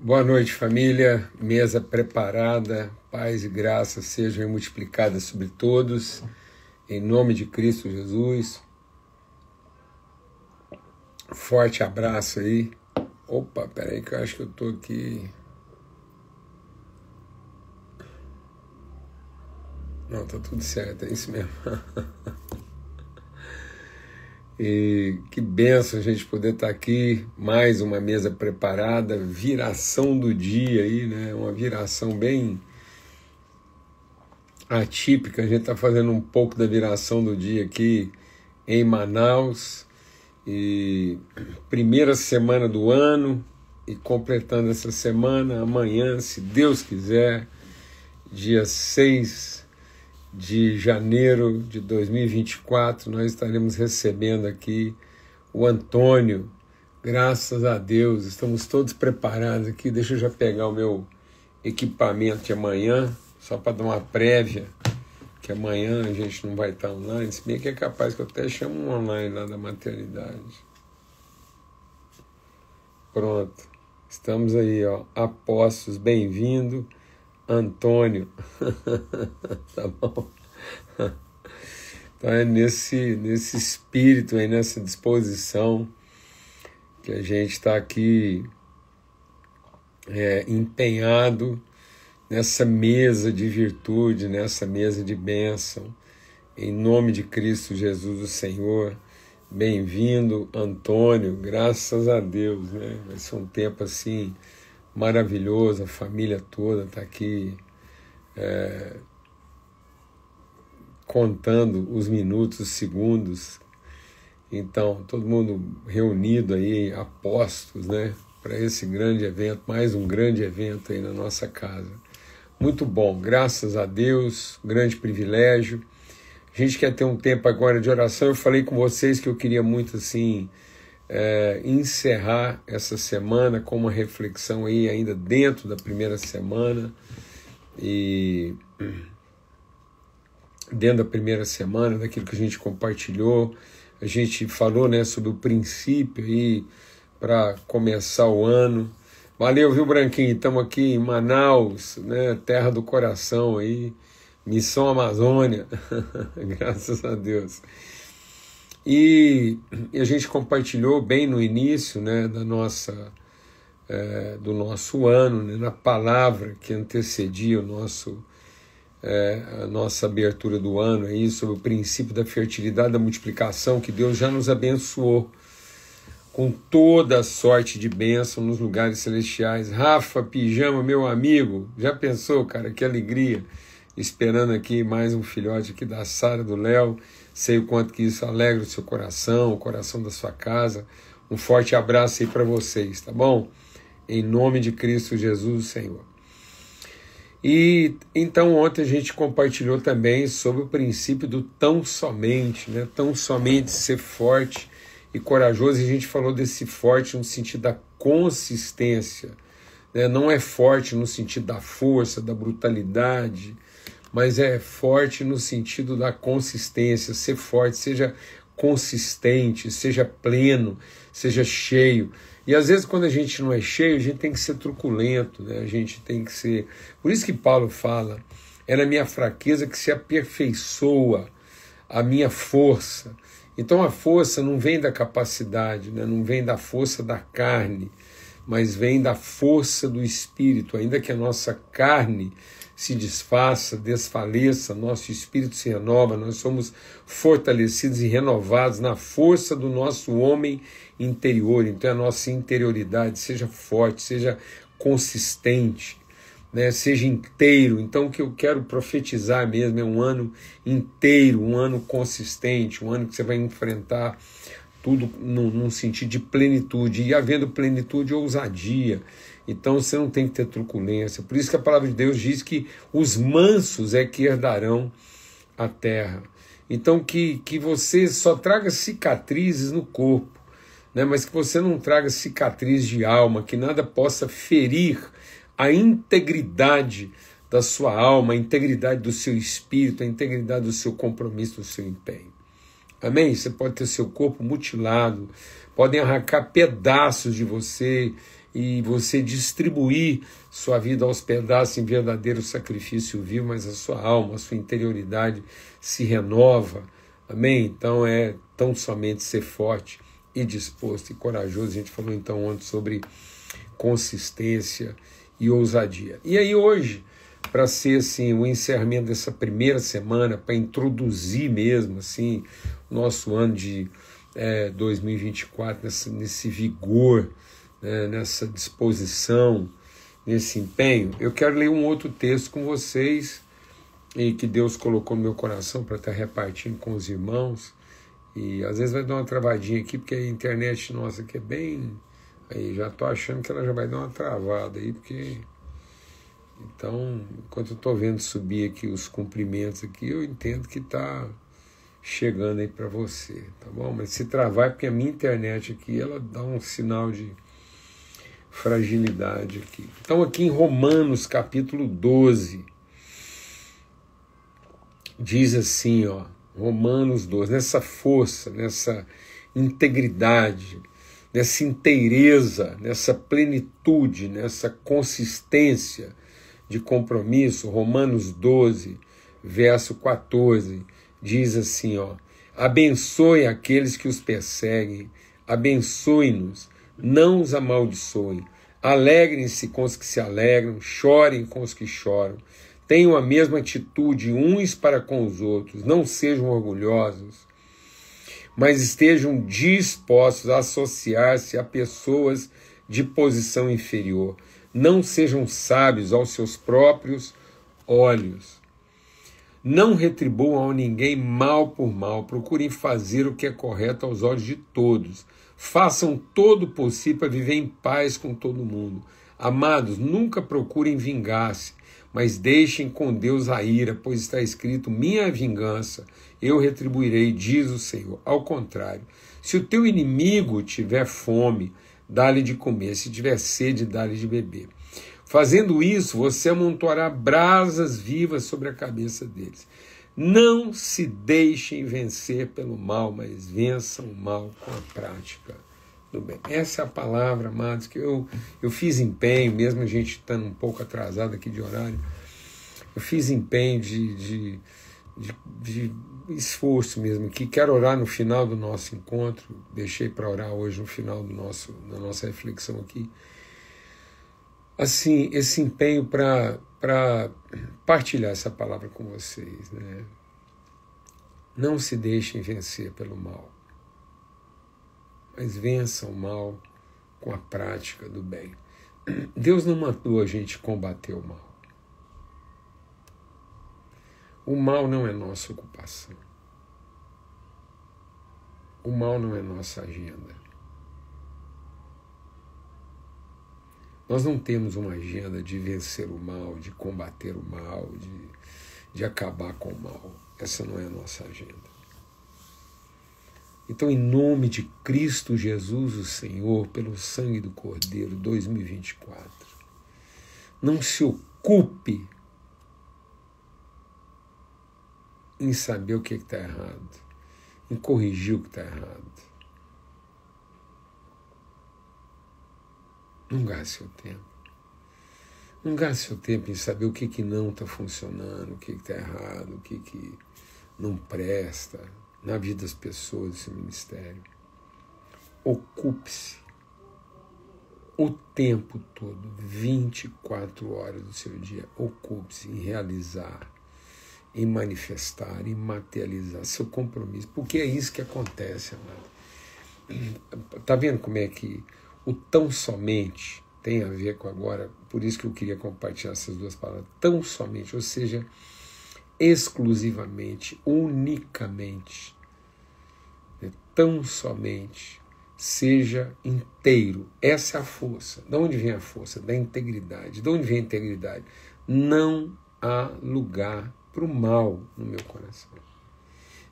Boa noite, família. Mesa preparada, paz e graça sejam multiplicadas sobre todos, em nome de Cristo Jesus. Forte abraço aí. Opa, peraí que eu acho que eu tô aqui. Não, tá tudo certo, é isso mesmo. E que benção a gente poder estar aqui, mais uma mesa preparada, viração do dia aí, né? Uma viração bem atípica. A gente está fazendo um pouco da viração do dia aqui em Manaus. E primeira semana do ano, e completando essa semana, amanhã, se Deus quiser, dia 6 de janeiro de 2024, nós estaremos recebendo aqui o Antônio. Graças a Deus, estamos todos preparados aqui. Deixa eu já pegar o meu equipamento de amanhã, só para dar uma prévia, que amanhã a gente não vai estar online, se bem que é capaz que eu até chamo um online lá da maternidade. Pronto, estamos aí, ó. Apostos, bem-vindo. Antônio. tá bom? Então é nesse, nesse espírito aí, nessa disposição que a gente está aqui é, empenhado nessa mesa de virtude, nessa mesa de bênção. Em nome de Cristo Jesus, o Senhor. Bem-vindo, Antônio, graças a Deus, né? Vai ser um tempo assim maravilhoso, a família toda está aqui é, contando os minutos, os segundos. Então, todo mundo reunido aí, apostos, né, para esse grande evento, mais um grande evento aí na nossa casa. Muito bom, graças a Deus, grande privilégio. A gente quer ter um tempo agora de oração. Eu falei com vocês que eu queria muito assim é, encerrar essa semana com uma reflexão aí ainda dentro da primeira semana e dentro da primeira semana daquilo que a gente compartilhou. A gente falou né sobre o princípio aí para começar o ano. Valeu viu Branquinho? Estamos aqui em Manaus né terra do coração aí. Missão Amazônia. Graças a Deus e, e a gente compartilhou bem no início né, da nossa, é, do nosso ano, né, na palavra que antecedia o nosso, é, a nossa abertura do ano, aí, sobre o princípio da fertilidade, da multiplicação, que Deus já nos abençoou com toda a sorte de bênção nos lugares celestiais. Rafa Pijama, meu amigo, já pensou, cara, que alegria, esperando aqui mais um filhote aqui da Sara, do Léo Sei o quanto que isso alegra o seu coração, o coração da sua casa. Um forte abraço aí para vocês, tá bom? Em nome de Cristo Jesus, Senhor. E então ontem a gente compartilhou também sobre o princípio do tão somente, né? Tão somente ser forte e corajoso. E a gente falou desse forte no sentido da consistência, né? Não é forte no sentido da força, da brutalidade, mas é forte no sentido da consistência, ser forte, seja consistente, seja pleno, seja cheio. E às vezes quando a gente não é cheio, a gente tem que ser truculento, né? A gente tem que ser. Por isso que Paulo fala: é na minha fraqueza que se aperfeiçoa a minha força. Então a força não vem da capacidade, né? não vem da força da carne, mas vem da força do espírito, ainda que a nossa carne se desfaça, desfaleça, nosso espírito se renova, nós somos fortalecidos e renovados na força do nosso homem interior. Então a nossa interioridade seja forte, seja consistente, né, seja inteiro. Então o que eu quero profetizar mesmo é um ano inteiro, um ano consistente, um ano que você vai enfrentar tudo num, num sentido de plenitude, e havendo plenitude, ousadia então você não tem que ter truculência. Por isso que a palavra de Deus diz que os mansos é que herdarão a terra. Então que, que você só traga cicatrizes no corpo, né? mas que você não traga cicatriz de alma, que nada possa ferir a integridade da sua alma, a integridade do seu espírito, a integridade do seu compromisso, do seu empenho. Amém? Você pode ter seu corpo mutilado, podem arrancar pedaços de você e você distribuir sua vida aos pedaços em verdadeiro sacrifício vivo, mas a sua alma, a sua interioridade se renova. Amém? Então é tão somente ser forte e disposto e corajoso. A gente falou então ontem sobre consistência e ousadia. E aí hoje, para ser assim o encerramento dessa primeira semana, para introduzir mesmo assim o nosso ano de é, 2024 nesse, nesse vigor, né, nessa disposição, nesse empenho, eu quero ler um outro texto com vocês e que Deus colocou no meu coração para estar repartindo com os irmãos. E às vezes vai dar uma travadinha aqui, porque a internet nossa aqui é bem Aí já tô achando que ela já vai dar uma travada aí, porque. Então, enquanto eu tô vendo subir aqui os cumprimentos aqui, eu entendo que tá chegando aí para você, tá bom? Mas se travar é porque a minha internet aqui, ela dá um sinal de fragilidade aqui. Então, aqui em Romanos, capítulo 12, diz assim, ó, Romanos 12, nessa força, nessa integridade, nessa inteireza, nessa plenitude, nessa consistência de compromisso, Romanos 12, verso 14, diz assim, ó: Abençoe aqueles que os perseguem, abençoe-nos, não os amaldiçoe. Alegrem-se com os que se alegram, chorem com os que choram. Tenham a mesma atitude uns para com os outros, não sejam orgulhosos mas estejam dispostos a associar-se a pessoas de posição inferior. Não sejam sábios aos seus próprios olhos. Não retribuam a ninguém mal por mal. Procurem fazer o que é correto aos olhos de todos. Façam todo o possível para viver em paz com todo mundo. Amados, nunca procurem vingar-se, mas deixem com Deus a ira, pois está escrito: minha vingança eu retribuirei, diz o Senhor. Ao contrário, se o teu inimigo tiver fome, dá-lhe de comer, se tiver sede, dá-lhe de beber. Fazendo isso, você amontoará brasas vivas sobre a cabeça deles. Não se deixem vencer pelo mal, mas vençam o mal com a prática do bem. Essa é a palavra, amados, que eu, eu fiz empenho, mesmo a gente estando um pouco atrasado aqui de horário, eu fiz empenho de, de, de, de esforço mesmo aqui. Quero orar no final do nosso encontro. Deixei para orar hoje no final do nosso, da nossa reflexão aqui. Assim, esse empenho para partilhar essa palavra com vocês. Né? Não se deixem vencer pelo mal, mas vençam o mal com a prática do bem. Deus não mandou a gente combater o mal. O mal não é nossa ocupação. O mal não é nossa agenda. Nós não temos uma agenda de vencer o mal, de combater o mal, de, de acabar com o mal. Essa não é a nossa agenda. Então, em nome de Cristo Jesus, o Senhor, pelo sangue do Cordeiro 2024, não se ocupe em saber o que está errado, em corrigir o que está errado. Não gaste seu tempo. Não gaste seu tempo em saber o que, que não está funcionando, o que está errado, o que, que não presta na vida das pessoas, esse ministério. Ocupe-se o tempo todo, 24 horas do seu dia. Ocupe-se em realizar em manifestar, em materializar seu compromisso, porque é isso que acontece, amado. Está vendo como é que o tão somente tem a ver com agora, por isso que eu queria compartilhar essas duas palavras, tão somente, ou seja, exclusivamente, unicamente, né? tão somente, seja inteiro. Essa é a força. De onde vem a força? Da integridade. De onde vem a integridade? Não há lugar para o mal no meu coração.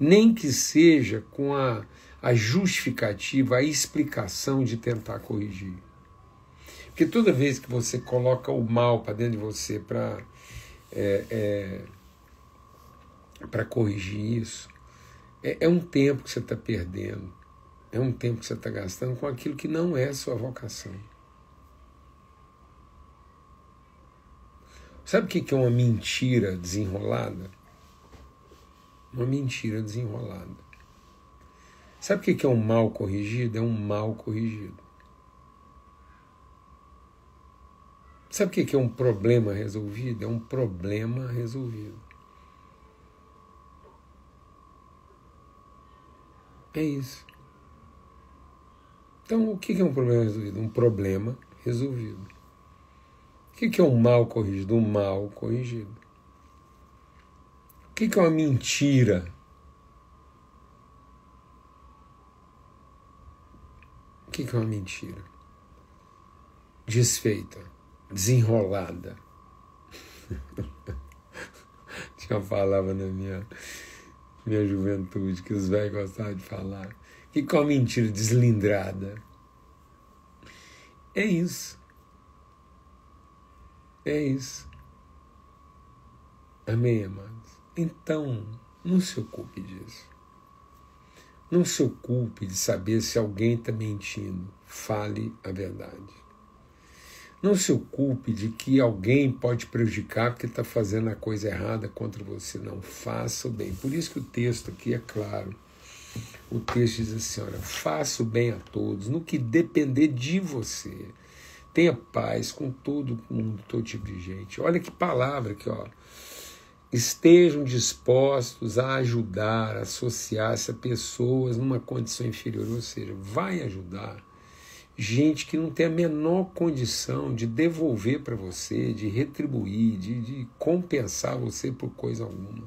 Nem que seja com a, a justificativa, a explicação de tentar corrigir. Porque toda vez que você coloca o mal para dentro de você para é, é, para corrigir isso, é, é um tempo que você está perdendo, é um tempo que você está gastando com aquilo que não é sua vocação. Sabe o que é uma mentira desenrolada? Uma mentira desenrolada. Sabe o que é um mal corrigido? É um mal corrigido. Sabe o que é um problema resolvido? É um problema resolvido. É isso. Então, o que é um problema resolvido? Um problema resolvido. O que é um mal corrigido? Um mal corrigido. O que é uma mentira? O que é uma mentira? Desfeita, desenrolada. Tinha uma palavra na minha, minha juventude que os velhos gostavam de falar. O que é uma mentira deslindrada? É isso. É isso. Amém, amados? Então, não se ocupe disso. Não se ocupe de saber se alguém está mentindo. Fale a verdade. Não se ocupe de que alguém pode prejudicar porque está fazendo a coisa errada contra você. Não, faça o bem. Por isso que o texto aqui é claro. O texto diz assim: olha, faça o bem a todos, no que depender de você. Tenha paz com todo mundo, todo tipo de gente. Olha que palavra aqui, ó. Estejam dispostos a ajudar, associar-se a pessoas numa condição inferior, ou seja, vai ajudar gente que não tem a menor condição de devolver para você, de retribuir, de, de compensar você por coisa alguma.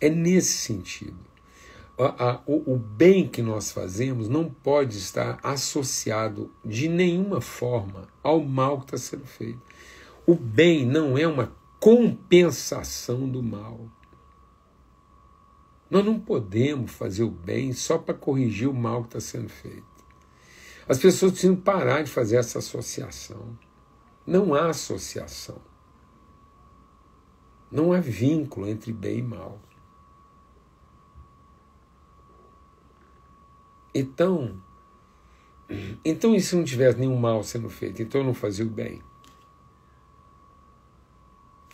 É nesse sentido a, a, o, o bem que nós fazemos não pode estar associado de nenhuma forma ao mal que está sendo feito. O bem não é uma compensação do mal. Nós não podemos fazer o bem só para corrigir o mal que está sendo feito. As pessoas precisam parar de fazer essa associação. Não há associação. Não há vínculo entre bem e mal. Então, então e se não tivesse nenhum mal sendo feito? Então eu não fazia o bem.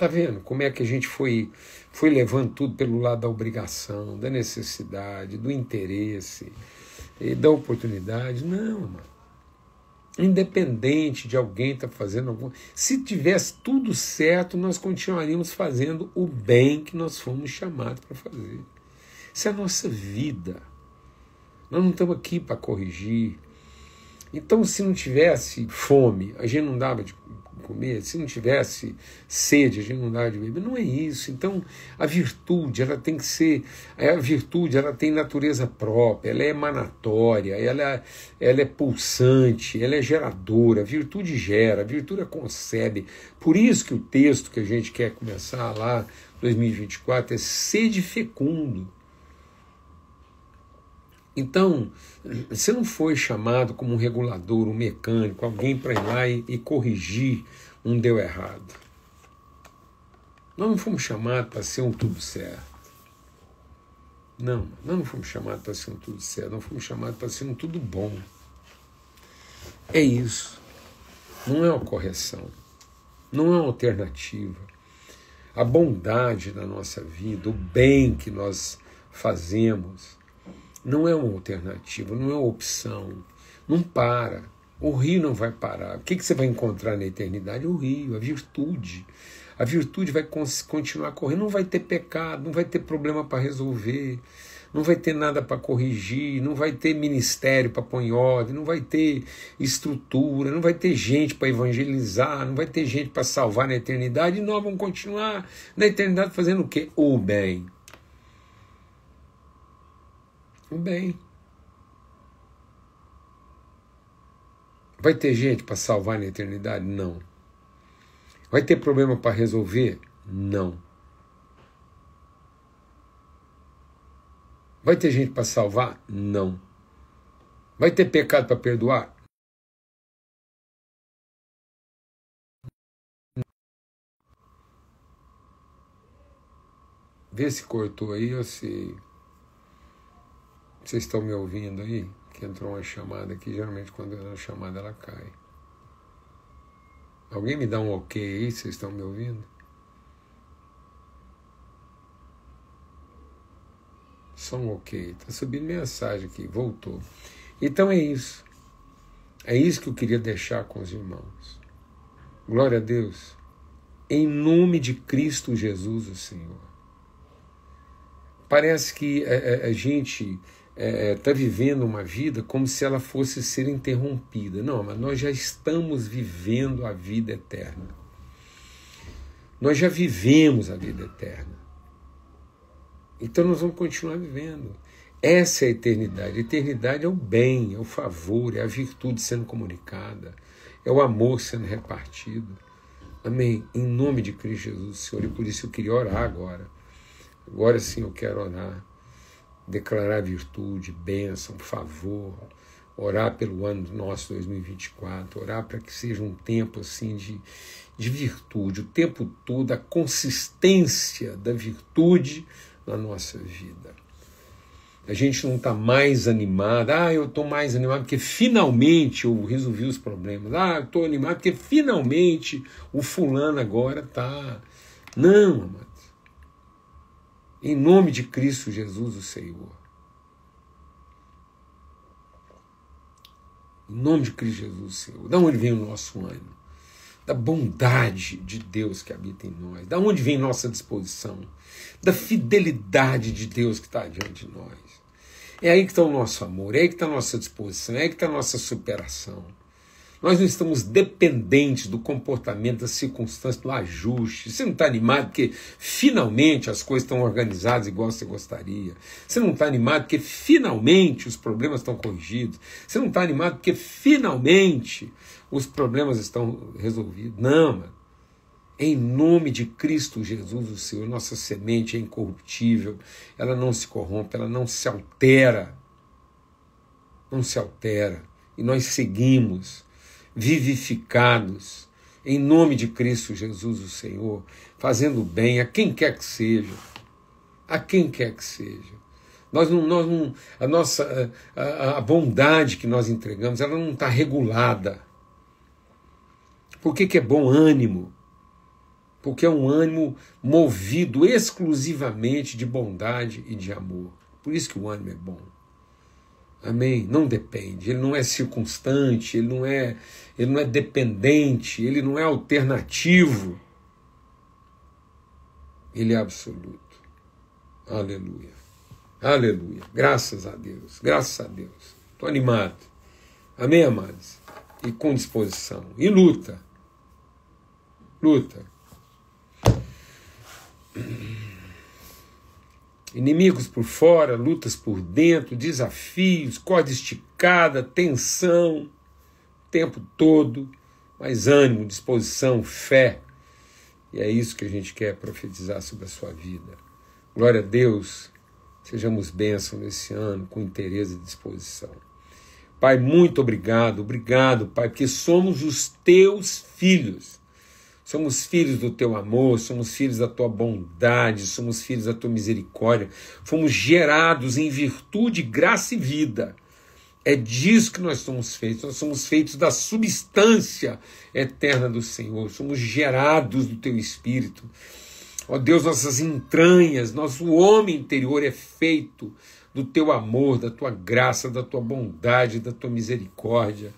Tá vendo como é que a gente foi, foi levando tudo pelo lado da obrigação, da necessidade, do interesse, da oportunidade? Não, mano. Independente de alguém estar tá fazendo alguma. Se tivesse tudo certo, nós continuaríamos fazendo o bem que nós fomos chamados para fazer. Isso é a nossa vida. Nós não estamos aqui para corrigir. Então, se não tivesse fome, a gente não dava de comer. Se não tivesse sede, a gente não dava de beber. Não é isso. Então, a virtude, ela tem que ser. A virtude, ela tem natureza própria, ela é emanatória, ela, é, ela é pulsante, ela é geradora. A virtude gera, a virtude concebe. Por isso que o texto que a gente quer começar lá, 2024, é sede fecundo. Então, você não foi chamado como um regulador, um mecânico, alguém para ir lá e, e, corrigir um deu errado. Nós não fomos chamados para ser um tudo certo. Não, nós não fomos chamados para ser um tudo certo, nós fomos chamados para ser um tudo bom. É isso. Não é uma correção. Não é uma alternativa. A bondade da nossa vida, o bem que nós fazemos, não é uma alternativa, não é uma opção. Não para. O rio não vai parar. O que, que você vai encontrar na eternidade? O rio, a virtude. A virtude vai continuar correndo. Não vai ter pecado, não vai ter problema para resolver, não vai ter nada para corrigir, não vai ter ministério para pôr em ordem, não vai ter estrutura, não vai ter gente para evangelizar, não vai ter gente para salvar na eternidade. E nós vamos continuar na eternidade fazendo o quê? O bem o bem. Vai ter gente para salvar na eternidade? Não. Vai ter problema para resolver? Não. Vai ter gente para salvar? Não. Vai ter pecado para perdoar? Vê se cortou aí ou se. Vocês estão me ouvindo aí? Que entrou uma chamada aqui, geralmente quando entra uma chamada ela cai. Alguém me dá um ok aí, vocês estão me ouvindo? Só um ok. Está subindo mensagem aqui, voltou. Então é isso. É isso que eu queria deixar com os irmãos. Glória a Deus. Em nome de Cristo Jesus, o Senhor. Parece que a, a, a gente está é, tá vivendo uma vida como se ela fosse ser interrompida. Não, mas nós já estamos vivendo a vida eterna. Nós já vivemos a vida eterna. Então nós vamos continuar vivendo. Essa é a eternidade. A eternidade é o bem, é o favor, é a virtude sendo comunicada, é o amor sendo repartido. Amém. Em nome de Cristo Jesus, Senhor. E por isso eu queria orar agora. Agora sim eu quero orar. Declarar virtude, bênção, favor. Orar pelo ano nosso 2024. Orar para que seja um tempo assim de, de virtude. O tempo todo, a consistência da virtude na nossa vida. A gente não está mais animado. Ah, eu estou mais animado porque finalmente eu resolvi os problemas. Ah, eu estou animado porque finalmente o fulano agora está. Não. Em nome de Cristo Jesus, o Senhor. Em nome de Cristo Jesus, o Senhor. Da onde vem o nosso ânimo? Da bondade de Deus que habita em nós. Da onde vem nossa disposição? Da fidelidade de Deus que está diante de nós. É aí que está o nosso amor, é aí que está a nossa disposição, é aí que está a nossa superação. Nós não estamos dependentes do comportamento, das circunstâncias, do ajuste. Você não está animado porque finalmente as coisas estão organizadas igual você gostaria. Você não está animado porque finalmente os problemas estão corrigidos. Você não está animado porque finalmente os problemas estão resolvidos. Não, mano. Em nome de Cristo Jesus, o Senhor, nossa semente é incorruptível, ela não se corrompe, ela não se altera. Não se altera. E nós seguimos vivificados, em nome de Cristo Jesus, o Senhor, fazendo bem a quem quer que seja. A quem quer que seja. Nós não, nós não, a nossa a, a bondade que nós entregamos, ela não está regulada. Por que, que é bom ânimo? porque é um ânimo movido exclusivamente de bondade e de amor. Por isso que o ânimo é bom. Amém? Não depende, ele não é circunstante, ele não é, ele não é dependente, ele não é alternativo. Ele é absoluto. Aleluia. Aleluia. Graças a Deus. Graças a Deus. Estou animado. Amém, amados? E com disposição. E luta. Luta. Inimigos por fora, lutas por dentro, desafios, corda esticada, tensão, o tempo todo, mas ânimo, disposição, fé. E é isso que a gente quer profetizar sobre a sua vida. Glória a Deus, sejamos bênçãos nesse ano, com interesse e disposição. Pai, muito obrigado, obrigado, Pai, porque somos os teus filhos Somos filhos do teu amor, somos filhos da tua bondade, somos filhos da tua misericórdia. Fomos gerados em virtude, graça e vida. É disso que nós somos feitos. Nós somos feitos da substância eterna do Senhor. Somos gerados do teu espírito. Ó Deus, nossas entranhas, nosso homem interior é feito do teu amor, da tua graça, da tua bondade, da tua misericórdia.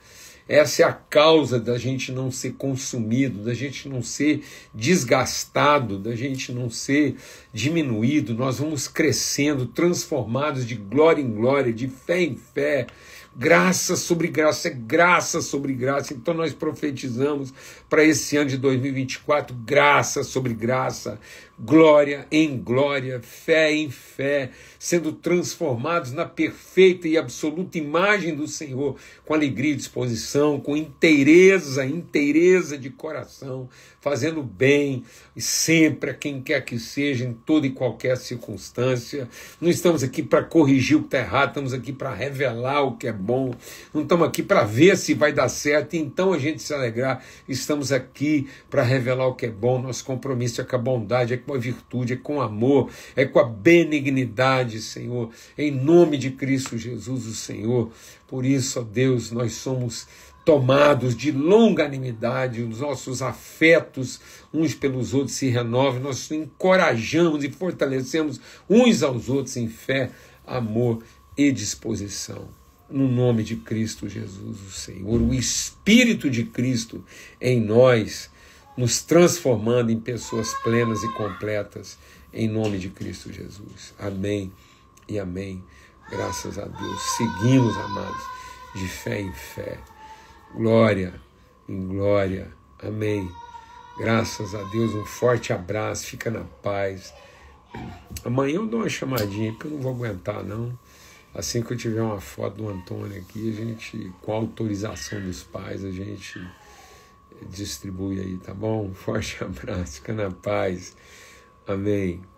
Essa é a causa da gente não ser consumido, da gente não ser desgastado, da gente não ser diminuído. Nós vamos crescendo, transformados de glória em glória, de fé em fé, graça sobre graça, é graça sobre graça. Então nós profetizamos para esse ano de 2024 graça sobre graça, glória em glória, fé em fé, sendo transformados na perfeita e absoluta imagem do Senhor, com alegria e disposição, com inteireza, inteireza de coração, fazendo bem sempre a quem quer que seja, em toda e qualquer circunstância. Não estamos aqui para corrigir o que está errado, estamos aqui para revelar o que é bom, não estamos aqui para ver se vai dar certo e então a gente se alegrar. Estamos aqui para revelar o que é bom, nosso compromisso é com a bondade, é com a virtude, é com amor, é com a benignidade, Senhor, em nome de Cristo Jesus, o Senhor. Por isso, ó Deus, nós somos tomados de longanimidade, os nossos afetos uns pelos outros se renovam, nós encorajamos e fortalecemos uns aos outros em fé, amor e disposição. No nome de Cristo Jesus, o Senhor, o Espírito de Cristo em nós, nos transformando em pessoas plenas e completas, em nome de Cristo Jesus. Amém e amém. Graças a Deus. Seguimos, amados, de fé em fé glória em glória. Amém. Graças a Deus, um forte abraço, fica na paz. Amanhã eu dou uma chamadinha, porque eu não vou aguentar, não. Assim que eu tiver uma foto do Antônio aqui, a gente, com autorização dos pais, a gente distribui aí, tá bom? Um forte abraço, fica na paz. Amém.